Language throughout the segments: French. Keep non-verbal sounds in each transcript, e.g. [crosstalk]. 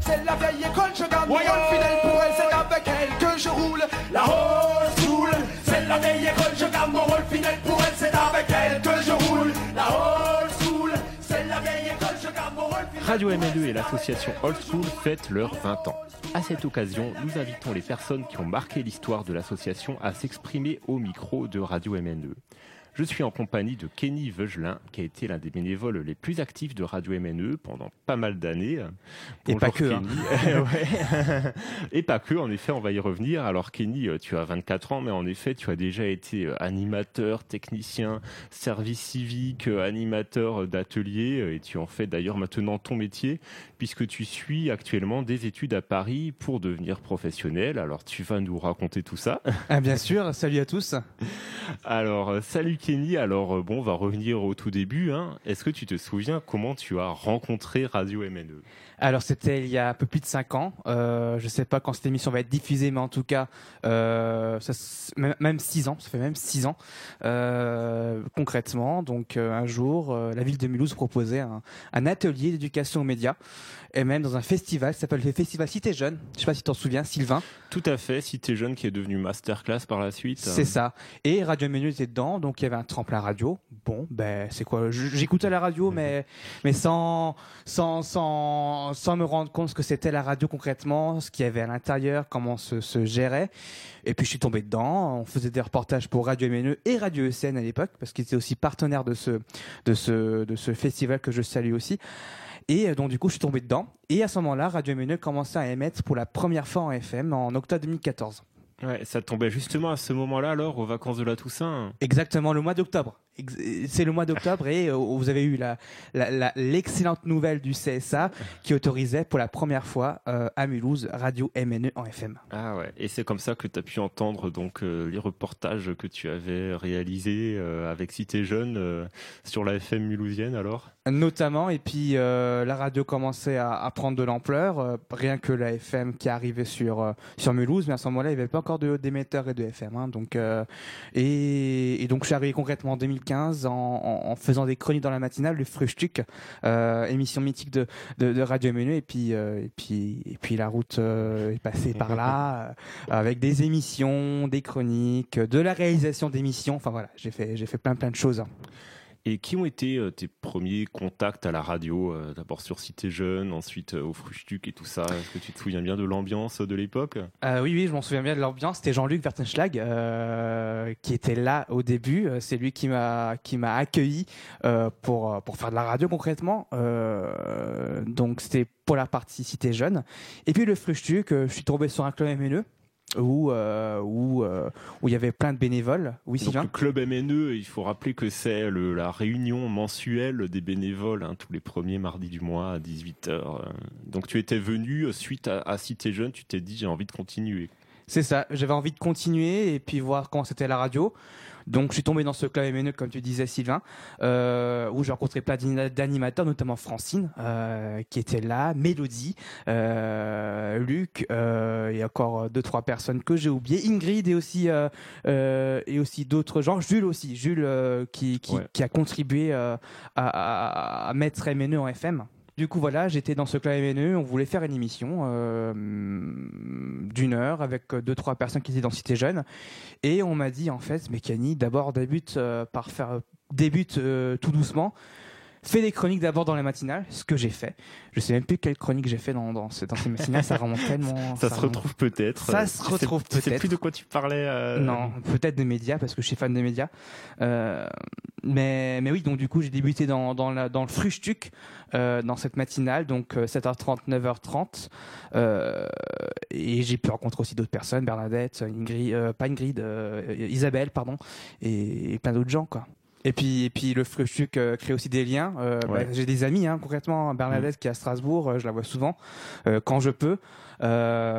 C'est la vieille école, je garde mon rôle fidèle pour elle, c'est avec elle que je roule. La old school, c'est la vieille école, je garde mon rôle fidèle pour elle, c'est avec elle que je roule. La old school, c'est la vieille école, je garde mon rôle fidèle. Radio MLE et l'association Old School fêtent leurs 20 ans. À cette occasion, nous invitons les personnes qui ont marqué l'histoire de l'association à s'exprimer au micro de Radio MNE. Je suis en compagnie de Kenny Veugelin, qui a été l'un des bénévoles les plus actifs de Radio MNE pendant pas mal d'années. Et pas que, hein. Kenny. [laughs] [laughs] Et pas que, en effet, on va y revenir. Alors Kenny, euh, tu as 24 ans, mais en effet, tu as déjà été euh, animateur, technicien, service civique, euh, animateur d'atelier, et tu en fais d'ailleurs maintenant ton métier, puisque tu suis actuellement des études à Paris pour devenir professionnel. Alors tu vas nous raconter tout ça. Ah, bien sûr, salut à tous. [laughs] Alors, salut Kenny. Alors, euh, bon, on va revenir au tout début. Hein. Est-ce que tu te souviens comment tu as rencontré Radio MNE Alors c'était il y a un peu plus de 5 ans. Euh, je sais pas quand cette émission va être diffusée, mais en tout cas, euh, ça, même- même 6 ans, ça fait même 6 ans. Euh, concrètement, donc un jour, la ville de Mulhouse proposait un, un atelier d'éducation aux médias, et même dans un festival, qui s'appelle le Festival Cité Jeune. Je sais pas si tu t'en souviens, Sylvain. Tout à fait. T'es jeune qui est devenu masterclass par la suite. C'est ça. Et Radio Menu était dedans, donc il y avait un tremplin radio. Bon, ben c'est quoi J'écoutais la radio, mais mais sans sans sans sans me rendre compte ce que c'était la radio concrètement, ce qu'il y avait à l'intérieur, comment se, se gérait. Et puis je suis tombé dedans. On faisait des reportages pour Radio MNE et Radio ECN à l'époque, parce qu'ils étaient aussi partenaires de ce de ce de ce festival que je salue aussi. Et euh, donc du coup, je suis tombé dedans. Et à ce moment-là, Radio MNE commençait à émettre pour la première fois en FM en octobre 2014. Ouais, ça tombait justement à ce moment-là, alors, aux vacances de la Toussaint. Exactement, le mois d'octobre. C'est le mois d'octobre et euh, vous avez eu la- l'excellente nouvelle du CSA qui autorisait pour la première fois euh, à Mulhouse Radio MNE en FM. Ah ouais. Et c'est comme ça que tu as pu entendre donc euh, les reportages que tu avais réalisés euh, avec Cité Jeune sur la FM mulhousienne, alors? Notamment, et puis la radio commençait à, à prendre de l'ampleur, rien que la FM qui arrivait sur, sur Mulhouse, mais à ce moment-là, il n'y avait pas encore d'émetteurs et de FM. hein, donc, et, et donc, je suis arrivé concrètement en 2015 en, en- en faisant des chroniques dans la matinale, le Frühstück, euh, émission mythique de, de, de Radio et puis, euh, et puis, et puis la route euh, est passée par là, [laughs] euh, avec des émissions, des chroniques, de la réalisation d'émissions, enfin voilà, j'ai fait, j'ai fait plein plein de choses. Et qui ont été euh, tes premiers contacts à la radio euh, D'abord sur Cité Jeune, ensuite euh, au Frustuc et tout ça? Est-ce que tu te souviens bien de l'ambiance de l'époque? Euh, oui, oui, je m'en souviens bien de l'ambiance. C'était Jean-Luc Vertenschlag qui était là au début. C'est lui qui m'a qui m'a accueilli pour pour faire de la radio concrètement. Donc c'était pour la partie Cité Jeune. Et puis le euh, je suis tombé sur un club MNE où euh, où euh, où il y avait plein de bénévoles. Oui, Donc, Sylvain. le club MNE, il faut rappeler que c'est la réunion mensuelle des bénévoles hein, tous les premiers mardis du mois à 18h. Donc tu étais venu euh, suite à, à Cité Jeune, tu t'es dit j'ai envie de continuer. C'est ça. J'avais envie de continuer et puis voir comment c'était la radio. Donc, je suis tombé dans ce club MNE, comme tu disais, Sylvain, euh, où j'ai rencontré plein d'ani- d'animateurs, notamment Francine, euh, qui était là, Mélodie, euh, Luc, et encore deux, trois personnes que j'ai oubliées, Ingrid et aussi, et aussi d'autres gens, Jules aussi, Jules, qui, qui, Ouais. qui a contribué à, à, à mettre MNE en FM. Du coup, voilà, j'étais dans ce club MNE, on voulait faire une émission euh, d'une heure avec deux, trois personnes qui étaient dans Cité Jeune. Et on m'a dit, en fait, Mécani, d'abord débute euh, par faire, débute euh, tout doucement. Fais des chroniques d'abord dans les matinales, ce que j'ai fait. Je sais même plus quelle chronique j'ai fait dans, dans, ces- dans ces matinales, ça remonte tellement. Ça, se remonte- retrouve peut-être. Ça Euh, se retrouve Tu sais peut-être. plus de quoi tu parlais. euh, Non, peut-être des médias parce que je suis fan des médias. Euh, mais mais oui, donc du coup j'ai débuté dans dans, la, dans le Frühstück euh, dans cette matinale, donc euh, 7h30, 9h30, euh, et j'ai pu rencontrer aussi d'autres personnes, Bernadette, Ingrid, pas Ingrid, Isabelle, pardon, et, et plein d'autres gens quoi. Et puis, et puis le Frühstück euh, crée aussi des liens. Euh, Ouais. bah, j'ai des amis, hein, concrètement. Bernadette qui est à Strasbourg, euh, je la vois souvent euh, quand je peux.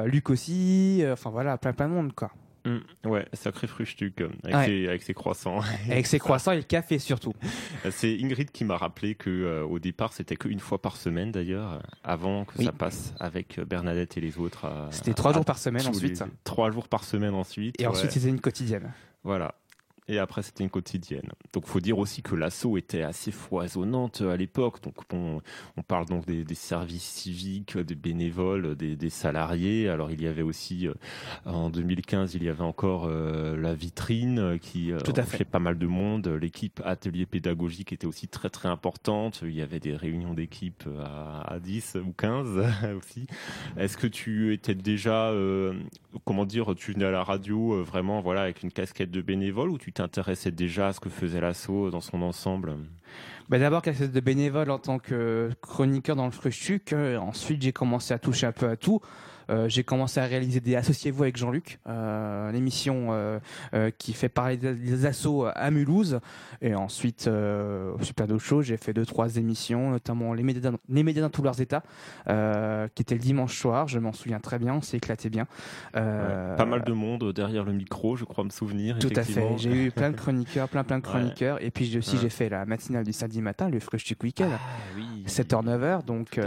Luc aussi. Enfin voilà, plein plein de monde quoi. Hum, ouais, sacré Frustuc euh, avec, Ouais. ses, avec ses croissants. [laughs] Avec ses croissants et le café surtout. [laughs] C'est Ingrid qui m'a rappelé que euh, au départ c'était qu'une fois par semaine d'ailleurs, avant que Oui. ça passe avec Bernadette et les autres. C'était trois à jours par semaine ensuite. les- Trois jours par semaine ensuite. Et ouais. ensuite, c'était une quotidienne. Voilà. Et après c'était une quotidienne. Donc faut dire aussi que l'assaut était assez foisonnante à l'époque. Donc on parle donc des, services civiques, des bénévoles, des, salariés. Alors il y avait aussi euh, en 2015 il y avait encore euh, la vitrine qui euh, Tout à fait. pas mal de monde. L'équipe atelier pédagogique était aussi très très importante. Il y avait des réunions d'équipe à, 10 ou 15 [laughs] aussi. Est-ce que tu étais déjà comment dire tu venais à la radio vraiment voilà avec une casquette de bénévole ou tu t'intéressais déjà à ce que faisait l'assaut dans son ensemble bah D'abord, casquette de bénévole en tant que chroniqueur dans le Frustuc. ensuite, j'ai commencé à toucher un peu à tout. Euh, j'ai commencé à réaliser des Associez-vous avec Jean-Luc, euh, l'émission euh, qui fait parler des assauts à Mulhouse. Et ensuite, super d'autres choses. J'ai fait deux, trois émissions, notamment Les médias dans, les médias dans tous leurs états, qui était le dimanche soir. Je m'en souviens très bien. On s'est éclaté bien. pas mal de monde derrière le micro, je crois me souvenir. Tout à fait. J'ai eu plein de [laughs] chroniqueurs, plein, plein de chroniqueurs. Et puis aussi, j'ai fait la matinale du samedi matin, le Frühstück Weekend. Ah, oui, 7h, 9h. Donc,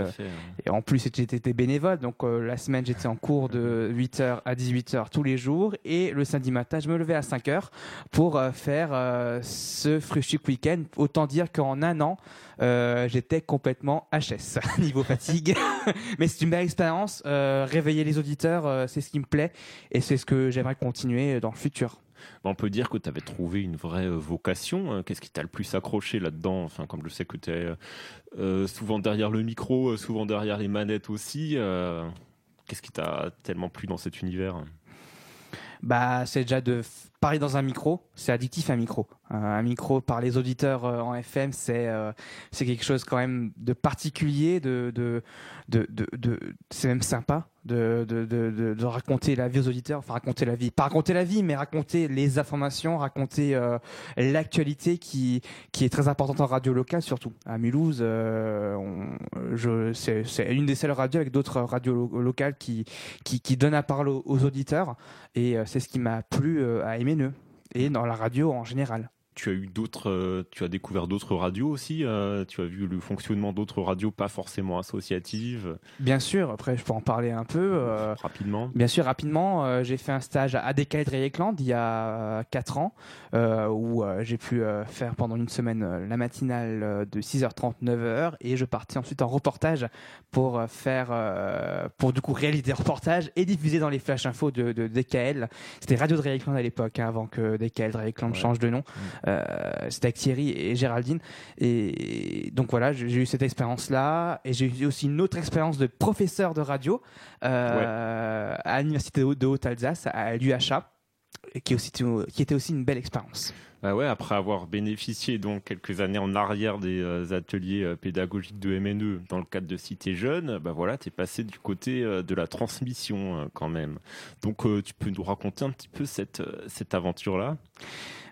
et en plus, j'étais bénévole. Donc, la semaine, j'étais en cours de 8h à 18h tous les jours et le samedi matin, je me levais à 5h pour euh, faire euh, ce Frühstück Weekend. Autant dire qu'en un an, euh, j'étais complètement HS [laughs] niveau fatigue. [laughs] Mais c'est une belle expérience. réveiller les auditeurs, c'est ce qui me plaît et c'est ce que j'aimerais continuer dans le futur. On peut dire que tu avais trouvé une vraie vocation. Hein. Qu'est-ce qui t'a le plus accroché là-dedans? Enfin, comme je sais que tu es souvent derrière le micro, souvent derrière les manettes aussi. Qu'est-ce qui t'a tellement plu dans cet univers? Bah, c'est déjà de parler dans un micro, c'est addictif un micro. un micro par les auditeurs euh, en FM, c'est euh, c'est quelque chose quand même de particulier, de de de, de, c'est même sympa de, de, de, raconter la vie aux auditeurs, enfin raconter la vie, pas raconter la vie, mais raconter les informations, raconter euh, l'actualité qui qui est très importante en radio locale surtout. À Mulhouse, c'est une des seules radios avec d'autres radios locales qui qui qui donnent la parole aux, aux auditeurs et c'est ce qui m'a plu à aimer et dans la radio en général tu as eu d'autres, euh, tu as découvert d'autres radios aussi. Euh, tu as vu le fonctionnement d'autres radios pas forcément associatives. Bien sûr. Après, je peux en parler un peu euh, rapidement. Bien sûr, rapidement. j'ai fait un stage à ADK et il y a 4 ans, où j'ai pu faire pendant une semaine la matinale de 6h30 9h et je partais ensuite en reportage pour faire, pour du coup réaliser des reportages et diffuser dans les flash infos de, DKL. C'était Radio de à l'époque, hein, avant que DKL Drayekland change de nom. Mm. Euh, c'était avec Thierry et Géraldine. Et donc voilà, j'ai eu cette expérience-là. Et j'ai eu aussi une autre expérience de professeur de radio euh, à l'université de Haute-Alsace, à l'UHA, qui, aussi, qui était aussi une belle expérience. Bah ouais, après avoir bénéficié donc quelques années en arrière des euh, ateliers pédagogiques de MNE dans le cadre de Cité Jeune, bah voilà, tu es passé du côté de la transmission quand même. Donc tu peux nous raconter un petit peu cette, cette aventure-là?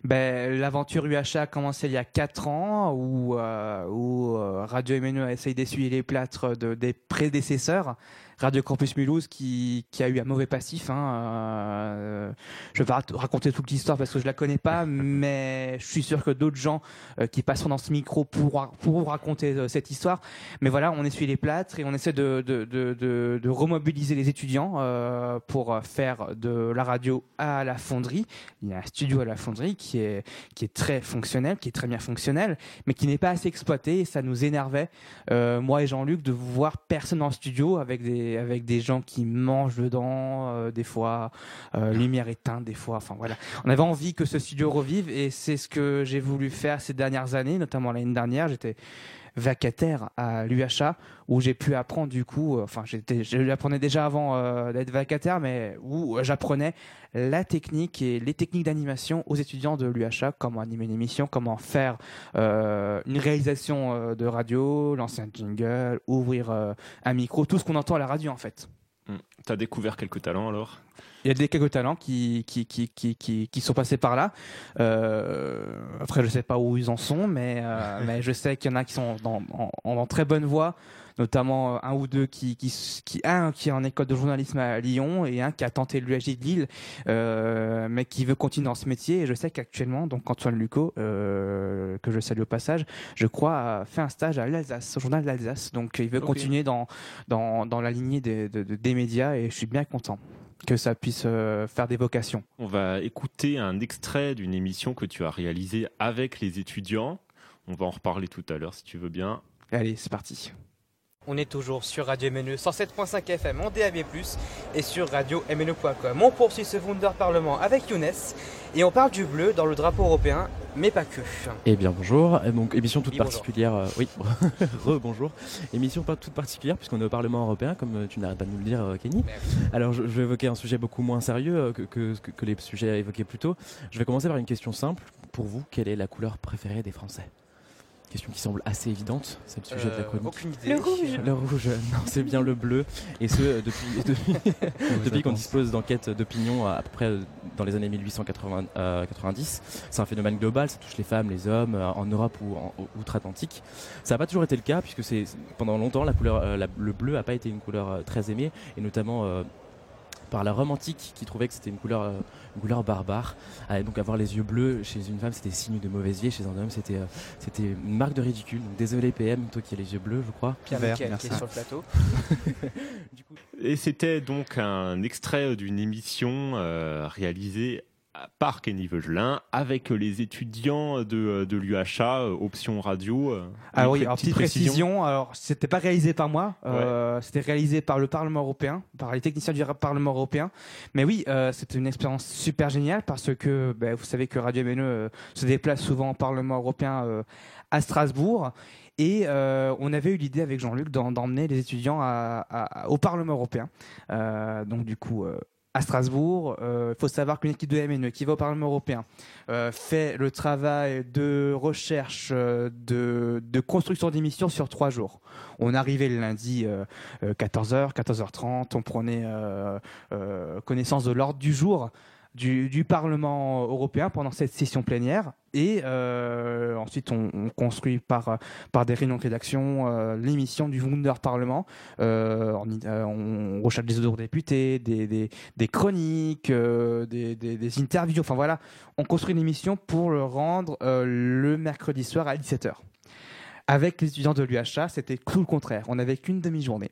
Ben, L'aventure UHA a commencé il y a 4 ans où, euh, où euh, Radio MNE a essayé d'essuyer les plâtres de, des prédécesseurs Radio Campus Mulhouse qui, qui a eu un mauvais passif. Hein, euh, je vais pas raconter toute l'histoire parce que je la connais pas, [laughs] mais je suis sûr que d'autres gens euh, qui passeront dans ce micro pourront, pourront raconter euh, cette histoire. Mais voilà, on essuie les plâtres et on essaie de, de, de, de, de remobiliser les étudiants euh, pour faire de la radio à la fonderie. Il y a un studio à la fonderie qui qui est très fonctionnel, qui est très bien fonctionnel, mais qui n'est pas assez exploité et ça nous énervait, euh, moi et Jean-Luc, de voir personne le studio avec des avec des gens qui mangent dedans, euh, des fois euh, lumière éteinte, des fois. Enfin voilà, on avait envie que ce studio revive et c'est ce que j'ai voulu faire ces dernières années, notamment l'année dernière. J'étais vacataire à l'UHA où j'ai pu apprendre du coup, euh, enfin j'étais, je l'apprenais déjà avant euh, d'être vacataire, mais où j'apprenais la technique et les techniques d'animation aux étudiants de l'UHA, comment animer une émission, comment faire euh, une réalisation de radio, lancer un jingle, ouvrir un micro, tout ce qu'on entend à la radio en fait. Hmm. Tu as découvert quelques talents alors? Il y a des quelques talents qui, qui, qui, qui, qui, sont passés par là. Euh, après, je sais pas où ils en sont, mais, euh, [laughs] mais je sais qu'il y en a qui sont dans, en, en, très bonne voie, notamment euh, un ou deux qui, qui, qui, un qui est en école de journalisme à Lyon et un qui a tenté l'UAG de Lille, euh, mais qui veut continuer dans ce métier. Et je sais qu'actuellement, donc Antoine Lucot, euh, que je salue au passage, je crois, a fait un stage à l'Alsace, au journal d'Alsace. Donc il veut continuer dans, dans, dans la lignée des, des médias et je suis bien content. que ça puisse euh, faire des vocations. On va écouter un extrait d'une émission que tu as réalisée avec les étudiants. On va en reparler tout à l'heure si tu veux bien. Allez, c'est parti. On est toujours sur Radio MNE 107.5 FM en DAB+, et sur radio MNE.com. On poursuit ce Wunder Parlement avec Younes, et on parle du bleu dans le drapeau européen, mais pas que. Eh bien bonjour, donc émission toute Oui, bonjour. particulière, euh, oui, [laughs] re-bonjour, émission pas toute particulière puisqu'on est au Parlement européen comme euh, tu n'arrêtes pas de nous le dire euh, Kenny. Alors je, je vais évoquer un sujet beaucoup moins sérieux que, que, que- que les sujets évoqués plus tôt. Je vais commencer par une question simple, pour vous, quelle est la couleur préférée des Français? Question qui semble assez évidente, c'est le sujet de la Euh, chronique. aucune idée. Le rouge. Le rouge, non, c'est bien le bleu. Et ce, euh, depuis, [laughs] depuis, [laughs] depuis qu'on dispose d'enquêtes d'opinion à, à peu près euh, dans les années 1890. C'est un phénomène global, ça touche les femmes, les hommes, en Europe ou en outre-Atlantique. Ça n'a pas toujours été le cas, puisque c'est pendant longtemps, la couleur, euh, la- le bleu n'a pas été une couleur euh, très aimée, et notamment euh, par la Rome antique qui trouvait que c'était une couleur, euh, une couleur barbare. Ah, donc avoir les yeux bleus chez une femme, c'était signe de mauvaise vie, chez un homme, c'était euh, c'était une marque de ridicule. Donc désolé PM, toi qui as les yeux bleus, je crois. Pierre Vert, qui est sur le plateau. [laughs] Et c'était donc un extrait d'une émission euh, réalisée par Kenny Veugelin avec les étudiants de, de l'UHA, euh, option radio. euh. Ah oui, alors petite précision, alors c'était pas réalisé par moi, euh, c'était réalisé par le Parlement européen, par les techniciens du Parlement européen. Mais oui, euh, c'était une expérience super géniale parce que ben, vous savez que Radio MNE euh, se déplace souvent au Parlement européen euh, à Strasbourg. Et euh, on avait eu l'idée avec Jean-Luc d'emmener les étudiants à- à- au Parlement européen. Euh, donc du coup, euh, à Strasbourg, il faut savoir qu'une équipe de MNE qui va au Parlement européen euh, fait le travail de recherche, euh, de, de construction d'émissions sur trois jours. On arrivait le lundi euh, euh, 14h, 14h30, on prenait euh, euh, connaissance de l'ordre du jour du, Parlement européen pendant cette session plénière. Et euh, ensuite, on, on construit par, par des réunions de rédaction euh, l'émission du Wunder Parlement. Euh, euh, on recherche des eurodéputés, des, des, des chroniques, des, des, interviews. Enfin voilà, on construit une émission pour le rendre le mercredi soir à 17h. Avec les étudiants de l'UHA, c'était tout le contraire. On n'avait qu'une demi-journée.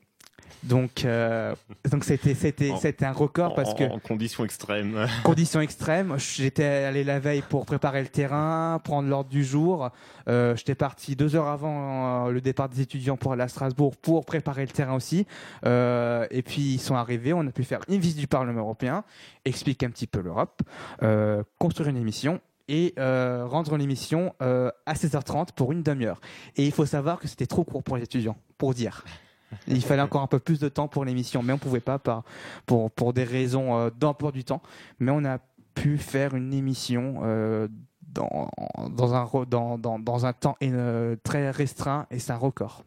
Donc, euh, donc c'était, c'était, c'était un record parce que en conditions extrêmes. [laughs] conditions extrêmes. J'étais allé la veille pour préparer le terrain, prendre l'ordre du jour. Euh, J'étais parti deux heures avant euh, le départ des étudiants pour aller à Strasbourg pour préparer le terrain aussi. Et puis ils sont arrivés. On a pu faire une visite du Parlement européen, expliquer un petit peu l'Europe, construire une émission. Et euh, rendre l'émission euh, à 16h30 pour une demi-heure. Et il faut savoir que c'était trop court pour les étudiants, pour dire. Il fallait encore un peu plus de temps pour l'émission, mais on pouvait pas pour, des raisons euh, d'emploi du temps. Mais on a pu faire une émission euh, dans, un, dans un temps euh, très restreint et c'est un record.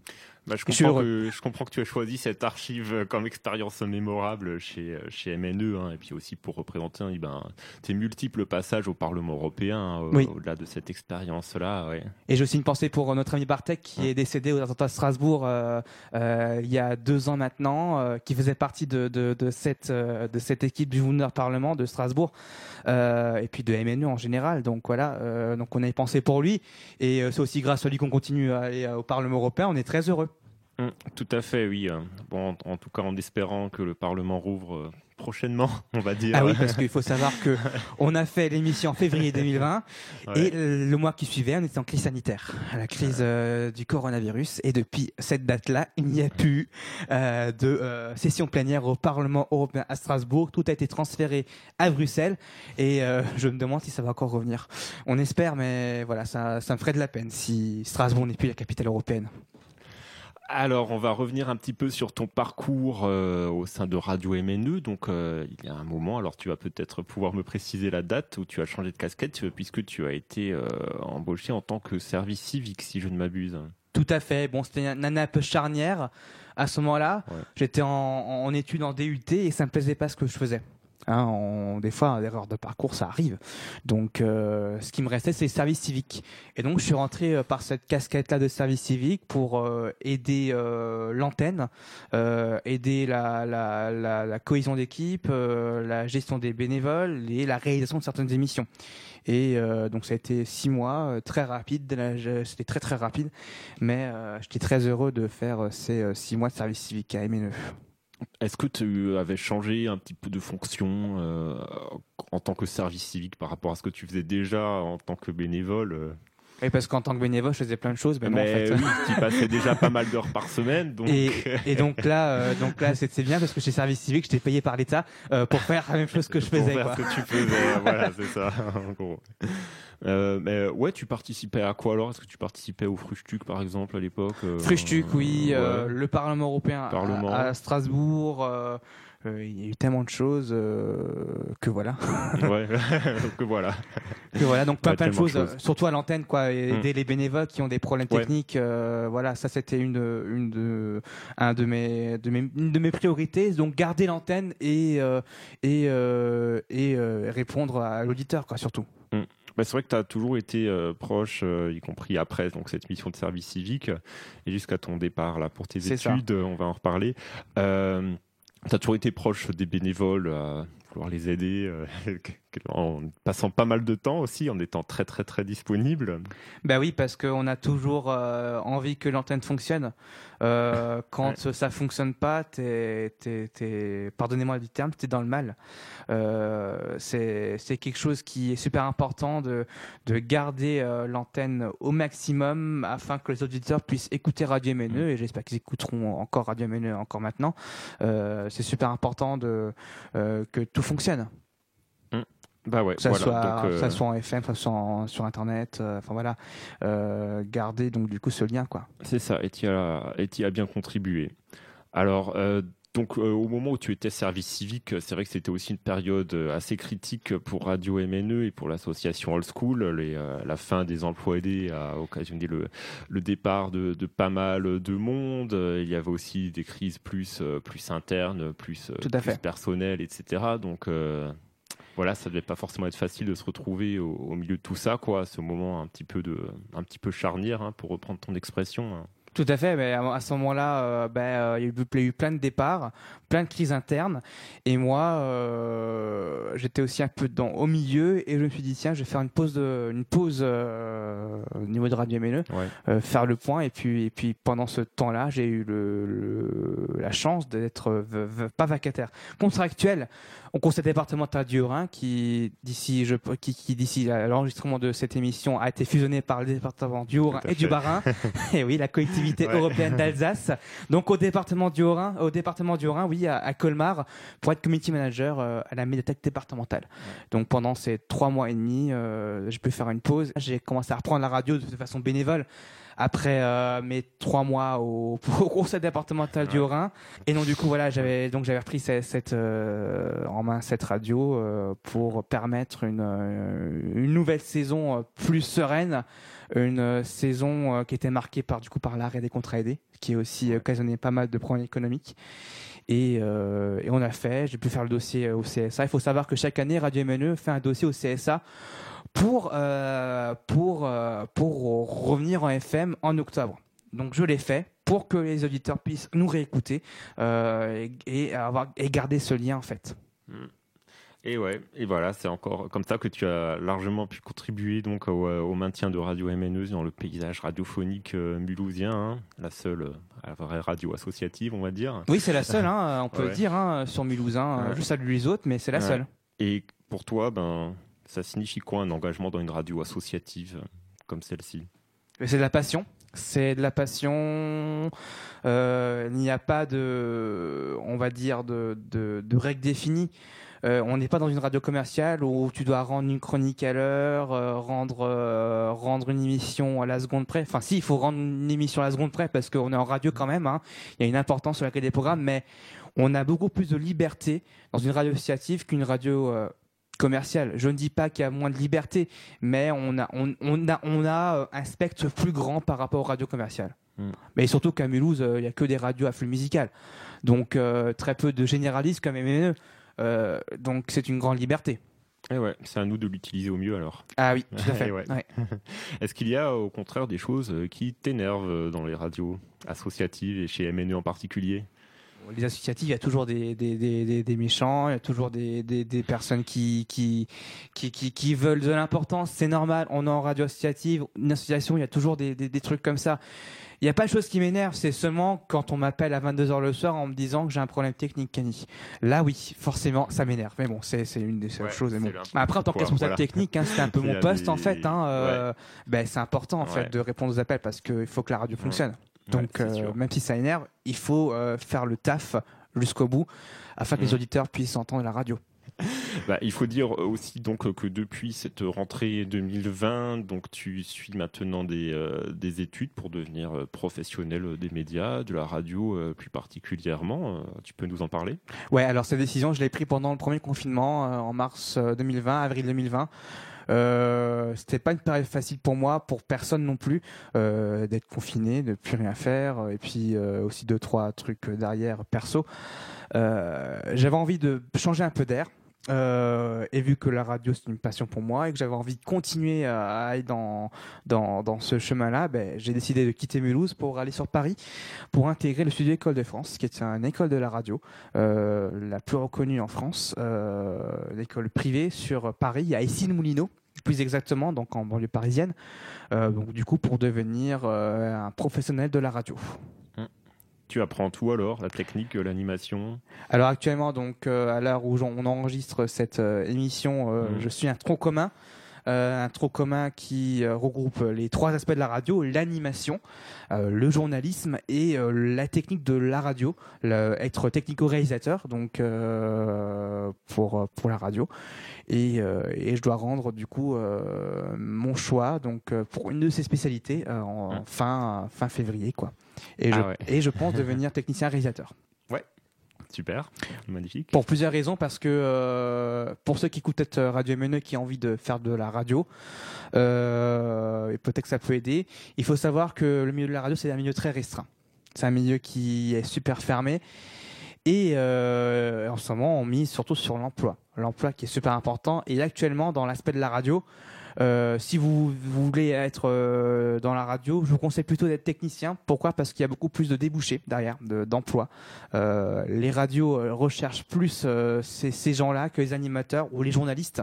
Bah, je, comprends que, je comprends que tu as choisi cette archive euh, comme expérience mémorable chez, euh, chez MNE, hein, et puis aussi pour représenter eh ben, tes multiples passages au Parlement européen, hein, au- Oui. au-delà de cette expérience-là. Ouais. Et j'ai aussi une pensée pour euh, notre ami Bartek qui est décédé aux attentats de Strasbourg euh, euh, il y a deux ans maintenant, euh, qui faisait partie de, de, de cette, de cette équipe du Wunder Parlement de Strasbourg euh, et puis de MNE en général. Donc voilà, euh, donc on avait pensé pour lui et c'est aussi grâce à lui qu'on continue à aller au Parlement européen. On est très heureux. Hum, tout à fait, oui. euh, Bon, en, en tout cas, en espérant que le Parlement rouvre euh, prochainement, [laughs] on va dire. Ah oui, parce qu'il faut savoir que [laughs] on a fait l'émission en février 2020 Ouais. et le mois qui suivait, on était en crise sanitaire, la crise euh, du coronavirus. Et depuis cette date-là, il n'y a plus euh, de euh, session plénière au Parlement européen à Strasbourg. Tout a été transféré à Bruxelles et je me demande si ça va encore revenir. On espère, mais voilà, ça, ça me ferait de la peine si Strasbourg n'est plus la capitale européenne. Alors, on va revenir un petit peu sur ton parcours euh, au sein de Radio MNE. Donc, euh, il y a un moment, alors tu vas peut-être pouvoir me préciser la date où tu as changé de casquette, euh, puisque tu as été euh, embauché en tant que service civique, si je ne m'abuse. Tout à fait. Bon, c'était une année un peu charnière à ce moment-là. Ouais. J'étais en, en études en DUT et ça me plaisait pas ce que je faisais. Hein, on- des fois, l'erreur de parcours, ça arrive. Donc, euh, ce qui me restait, c'est service civique. Et donc, je suis rentré euh, par cette casquette-là de service civique pour euh, aider euh, l'antenne, euh, aider la, la, la, la cohésion d'équipe, euh, la gestion des bénévoles et la réalisation de certaines émissions. Et donc, ça a été six mois, très rapide. C'était très, très rapide. Mais j'étais très heureux de faire ces six mois de service civique à MNE. Est-ce que tu avais changé un petit peu de fonction euh, en tant que service civique par rapport à ce que tu faisais déjà en tant que bénévole euh Et parce qu'en tant que bénévole, je faisais plein de choses, mais, non, en Mais fait. oui, tu passais déjà pas mal d'heures par semaine, donc Et, et donc là, euh, donc là, c'est bien parce que chez service civique, j'étais payé par l'État euh, pour faire la même chose que je pour faisais. faire Quoi. ce que tu faisais, [laughs] voilà, c'est ça, en gros. Euh, mais ouais, tu participais à quoi alors? Est-ce que tu participais au Frustuc par exemple à l'époque euh, Frustuc, oui, euh, ouais. le Parlement européen à- Parlement. À, Strasbourg. Euh, il y a eu tellement de choses euh, que voilà. [laughs] ouais, [laughs] que voilà. Que voilà, donc plein, Ouais, plein de choses, surtout à l'antenne, quoi, et Mm. aider les bénévoles qui ont des problèmes Ouais. techniques. euh, voilà, ça c'était une, une de, un de mes, de mes, une de mes priorités. Donc garder l'antenne et et et répondre à l'auditeur, quoi, surtout. Bah, c'est vrai que tu as toujours été euh, proche, euh, y compris après donc, cette mission de service civique, et jusqu'à ton départ là, pour tes ça. études, on va en reparler. Euh, tu as toujours été proche des bénévoles, à vouloir les aider, euh, [laughs] en passant pas mal de temps aussi, en étant très très très disponible. Bah oui, parce qu'on a toujours euh, envie que l'antenne fonctionne. Euh, [laughs] quand ça fonctionne pas, t'es, t'es, t'es- pardonnez-moi du terme, t'es dans le mal. Euh, c'est, c'est quelque chose qui est super important de, de garder l'antenne au maximum afin que les auditeurs puissent écouter Radio MNE et j'espère qu'ils écouteront encore Radio MNE encore maintenant. C'est super important de, que tout fonctionne. Bah ouais, Que ça, voilà. soit, donc, euh, ça soit en FM, ça soit en- sur Internet, euh, enfin voilà, euh, garder donc du coup ce lien quoi. C'est ça, et tu as, bien contribué. Alors, donc, euh, au moment où tu étais service civique, c'est vrai que c'était aussi une période assez critique pour Radio MNE et pour l'association Old School. Les, euh, la fin des emplois aidés a occasionné le, le départ de, de pas mal de monde. Il y avait aussi des crises plus, plus internes, plus, Tout à plus fait. personnelles, etc. Donc, euh, voilà, ça devait pas forcément être facile de se retrouver au, au milieu de tout ça, quoi. Ce moment un petit peu de, un petit peu charnière, hein, pour reprendre ton expression. hein. Tout à fait, mais à à ce moment-là, euh, ben, euh, il y a eu- plein de départs, plein de crises internes, et moi, euh, j'étais aussi un peu dans, au milieu, et je me suis dit tiens, je vais faire une pause, de, une pause euh, au niveau de Radio MNE, Ouais. faire le point, et puis, et puis pendant ce temps-là, j'ai eu le, le- la chance d'être pas vacataire, contractuel au conseil départemental du Haut-Rhin, qui d'ici, je, qui, qui d'ici l'enregistrement de cette émission a été fusionné par le département du Haut-Rhin et du. Bas-Rhin. [laughs] et oui, la collectivité Ouais. européenne d'Alsace. Donc au département du Haut-Rhin, au département du Haut-Rhin, oui, à, à Colmar, pour être community manager euh, à la médiathèque départementale. Donc pendant ces trois mois et demi, euh, j'ai pu faire une pause. J'ai commencé à reprendre la radio de façon bénévole après euh, mes trois mois au, [laughs] au conseil départemental du. Haut-Rhin. Et donc du coup voilà, j'avais donc j'avais repris cette, cette, euh, en main cette radio euh, pour permettre une, euh, une nouvelle saison euh, plus sereine, une euh, saison qui était marquée par du coup par l'arrêt des contrats aidés, qui a aussi occasionné pas mal de problèmes économiques. Et, euh, et on a fait, j'ai pu faire le dossier au CSA. Il faut savoir que chaque année, Radio MNE fait un dossier au CSA pour, euh, pour, euh, pour revenir en FM en octobre. Donc je l'ai fait pour que les auditeurs puissent nous réécouter euh, et, et avoir, et garder ce lien en fait. Et ouais, et voilà, c'est encore comme ça que tu as largement pu contribuer donc au, au maintien de Radio MNE dans le paysage radiophonique mulhousien, hein, la seule euh, vraie radio associative, on va dire. Oui, c'est la seule, hein, [laughs] on peut Ouais. dire, hein, sur Mulhouse. Ouais. Je salue les autres, mais c'est la Ouais. seule. Et pour toi, ben, ça signifie quoi un engagement dans une radio associative euh, comme celle-ci? C'est de la passion. C'est de la passion. Euh, il n'y a pas de, on va dire, de, règles définies. Euh, on n'est pas dans une radio commerciale où tu dois rendre une chronique à l'heure, rendre, rendre une émission à la seconde près. Enfin, si, il faut rendre une émission à la seconde près parce qu'on est en radio quand même. hein. Il y a une importance sur laquelle des programmes, mais on a beaucoup plus de liberté dans une radio associative qu'une radio commerciale. Je ne dis pas qu'il y a moins de liberté, mais on a, on, on a, on a euh, un spectre plus grand par rapport aux radios commerciales. Mm. Mais surtout qu'à Mulhouse, euh, il n'y a que des radios à flux musical. Donc euh, très peu de généralistes comme MNE. Euh, donc c'est une grande liberté. Et ouais, c'est à nous de l'utiliser au mieux alors. Ah oui, tout à [laughs] fait. Ouais. Ouais. [laughs] Est-ce qu'il y a au contraire des choses qui t'énervent dans les radios associatives et chez MNE en particulier? Les associatifs, il y a toujours des, des, des, des méchants, il y a toujours des, personnes qui, qui, qui, qui, qui veulent de l'importance. C'est normal, on est en radio associative, une association, il y a toujours des, trucs comme ça. Il n'y a pas de chose qui m'énerve, c'est seulement quand on m'appelle à 22h le soir en me disant que j'ai un problème technique, Kenny. Là, oui, forcément, ça m'énerve. Mais bon, c'est une des seules Ouais, choses. bon. Après, en tant que responsable voilà. technique, hein, c'est un peu [laughs] mon a poste, en fait. Hein, euh, ben, c'est important, en Ouais. fait, de répondre aux appels parce qu'il faut que la radio fonctionne. Donc, euh, même si ça énerve, il faut euh, faire le taf jusqu'au bout afin que les Mhm. auditeurs puissent entendre la radio. [laughs] Bah, il faut dire aussi donc que depuis cette rentrée 2020, donc tu suis maintenant des, euh, des études pour devenir euh, professionnel des médias, de la radio euh, plus particulièrement. Euh, tu peux nous en parler? Ouais, alors cette décision, je l'ai prise pendant le premier confinement euh, en mars euh, 2020, avril 2020. Euh, c'était pas une période facile pour moi, pour personne non plus, euh, d'être confiné, de plus rien faire, euh, et puis euh, aussi deux trois trucs derrière perso. Euh, j'avais envie de changer un peu d'air. Euh, et vu que la radio c'est une passion pour moi et que j'avais envie de continuer à aller dans dans, dans ce chemin-là, ben, j'ai décidé de quitter Mulhouse pour aller sur Paris pour intégrer le studio École de France, qui est une école de la radio euh, la plus reconnue en France, euh, l'école privée sur Paris, à Issy-les-Moulineaux, plus exactement, donc en banlieue parisienne. Euh, donc du coup, pour devenir un professionnel de la radio. Tu apprends tout alors, la technique, euh, l'animation? Alors actuellement, donc euh, à l'heure où on enregistre cette euh, émission, euh, Mhm. je suis un tronc commun. Euh, un tronc commun qui euh, regroupe les trois aspects de la radio l'animation, euh, le journalisme et la technique de la radio, le- être technico-réalisateur donc pour pour la radio et, et je dois rendre du coup mon choix donc pour une de ces spécialités en Mhm. fin fin février quoi et Ah je ouais. et je pense devenir technicien réalisateur. Super, magnifique. Pour plusieurs raisons, parce que euh, pour ceux qui écoutent peut-être euh, Radio MNE qui ont envie de faire de la radio, euh, et peut-être que ça peut aider, il faut savoir que le milieu de la radio, c'est un milieu très restreint. C'est un milieu qui est super fermé. Et en ce moment, on mise surtout sur l'emploi. L'emploi qui est super important. Et actuellement, dans l'aspect de la radio, euh, si vous, vous voulez être euh, dans la radio, je vous conseille plutôt d'être technicien. Pourquoi? Parce qu'il y a beaucoup plus de débouchés derrière, de- d'emplois. Euh, les radios euh, recherchent plus euh, ces, ces gens-là que les animateurs ou les journalistes.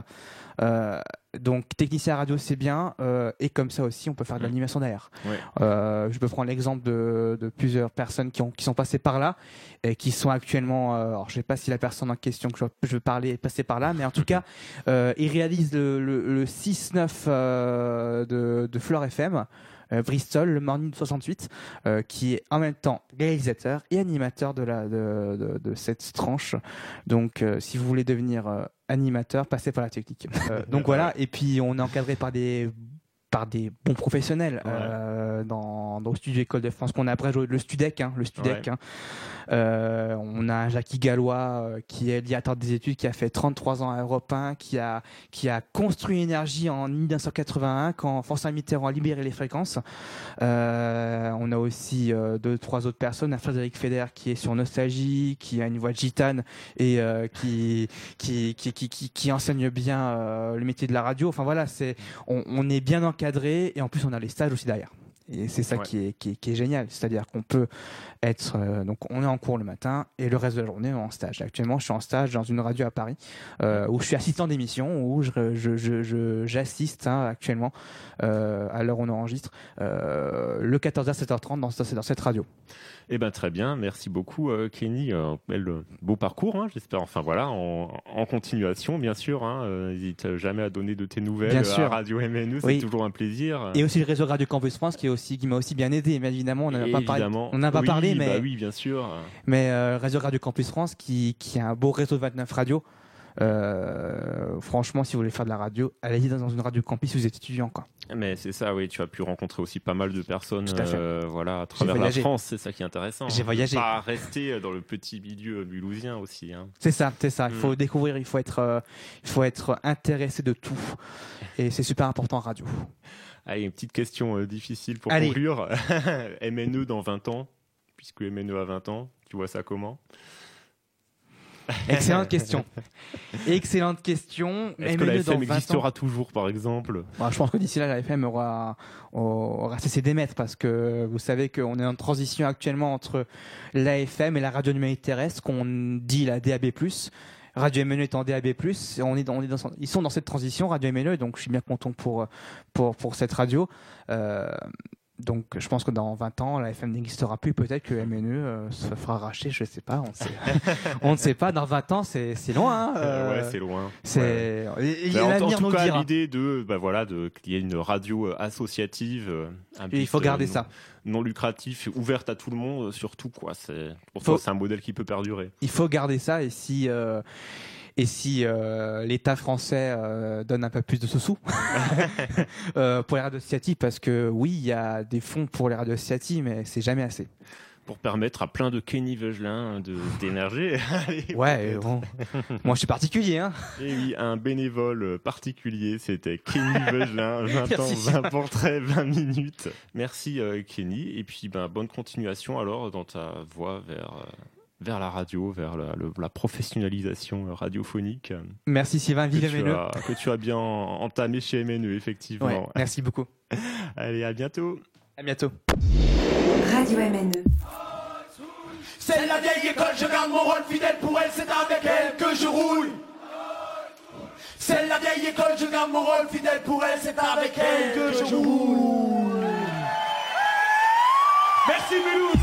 Donc technicien radio c'est bien euh, et comme ça aussi on peut faire de l'animation derrière. Ouais. Euh, je peux prendre l'exemple de, de plusieurs personnes qui, ont, qui sont passées par là et qui sont actuellement. euh, alors je sais pas si la personne en question que je, je veux parler est passée par là, mais en tout [laughs] cas euh, ils réalisent le, le, le 6-9 euh, de, de Fleur FM. euh, Bristol, le Morning 68, euh, qui est en même temps réalisateur et animateur de, la, de, de, de cette tranche. Donc, euh, si vous voulez devenir euh, animateur, passez par la technique. Euh, [laughs] donc voilà, et puis on est encadré par des par des bons professionnels Ouais. euh, dans, dans le studio École de France qu'on a après le Studec, hein, le Studec. hein. Euh, on a Jackie Gallois euh, qui est directeur des études, qui a fait 33 ans à Europe 1, qui a qui a construit énergie en 1981 quand François Mitterrand a libéré les fréquences. On a aussi deux trois autres personnes, un Frédéric Feder qui est sur Nostalgie, qui a une voix de gitane et qui, qui, qui qui enseigne bien le métier de la radio. Enfin voilà, c'est on, on est bien encadré et en plus on a les stages aussi derrière. Et c'est ça Ouais. qui, est, qui, est, qui est génial, c'est-à-dire qu'on peut être euh, donc on est en cours le matin et le reste de la journée on est en stage. Actuellement, je suis en stage dans une radio à Paris euh, où je suis assistant d'émission où je je- je- je- j'assiste hein, actuellement euh, à l'heure où on enregistre le 14h 7h30 dans, ce- dans cette radio. Eh ben très bien, merci beaucoup euh, Kenny. Euh, bel, euh, beau parcours, hein, j'espère. Enfin voilà, en, en continuation, bien sûr. Hein, euh, n'hésite jamais à donner de tes nouvelles Bien sûr. à Radio MNE, c'est Oui. toujours un plaisir. Et aussi le réseau Radio Campus France qui est aussi qui m'a aussi bien aidé. Mais évidemment, on n'en a pas parlé. On n'a pas Oui, parlé, mais bah oui, bien sûr. Mais euh, réseau Radio Campus France, qui, qui a un beau réseau de 29 radios, euh, franchement, si vous voulez faire de la radio, allez-y dans une radio campus si vous êtes étudiant. Quoi. Mais c'est ça, oui, tu as pu rencontrer aussi pas mal de personnes Tout à fait. euh, voilà, à travers la. France, c'est ça qui est intéressant. J'ai voyagé. Pas rester dans le petit milieu mulhousien aussi. Hein. C'est ça, c'est ça. Il Mm. faut découvrir, il faut être, euh, il faut être intéressé de tout. Et c'est super important en radio. Allez, une petite question difficile pour Allez. conclure. [laughs] MNE dans 20 ans, puisque MNE a 20 ans, tu vois ça comment? [laughs] Excellente question. Excellente question. Est-ce que la FM 20 ans existera toujours, par exemple? Bah, je pense que d'ici là, la FM aura, aura cessé d'émettre parce que vous savez qu'on est en transition actuellement entre l'AFM et la radio numérique terrestre, qu'on dit la DAB+. Radio MNE est en DAB+, et on est dans, on est dans, ils sont dans cette transition, Radio MNE, donc je suis bien content pour, pour, pour cette radio. Euh, donc je pense que dans 20 ans, la FM n'existera plus. Peut-être que MNE euh, se fera racheter, je ne sais pas. On, sait. [laughs] on ne sait pas. Dans 20 ans, c'est loin. Hein, euh, ouais, c'est loin. C'est. Ouais. En, en, tout cas, l'idée de, bah voilà, de qu'il y ait une radio euh, associative, un il faut garder non, ça. Non lucratif, ouverte à tout le monde, surtout quoi. C'est c'est un modèle qui peut perdurer. Il faut garder ça et si. Et si euh, l'État français euh, donne un peu plus de sous [laughs] euh, pour les radios associatives, parce que oui, il y a des fonds pour les radios associatives, mais c'est jamais assez. Pour permettre à plein de Kenny Vegelin d'énergie. [laughs] ouais, bon. moi je suis particulier. Hein. Et oui, un bénévole particulier, c'était Kenny Vegelin. 20 [laughs] ans, 20 portraits, 20 minutes. Merci Kenny. Et puis ben, bonne continuation alors dans ta voie vers vers la radio, vers la, le, la, professionnalisation radiophonique. Merci Sylvain, vive que, tu as, que tu as bien entamé chez MNE, effectivement. Ouais, merci beaucoup. [laughs] Allez, à bientôt. À bientôt. Radio MNE. C'est la vieille école, je garde mon rôle fidèle pour elle, c'est avec elle que je roule. C'est la vieille école, je garde mon rôle fidèle pour elle, c'est avec elle que je roule. Merci Mulhouse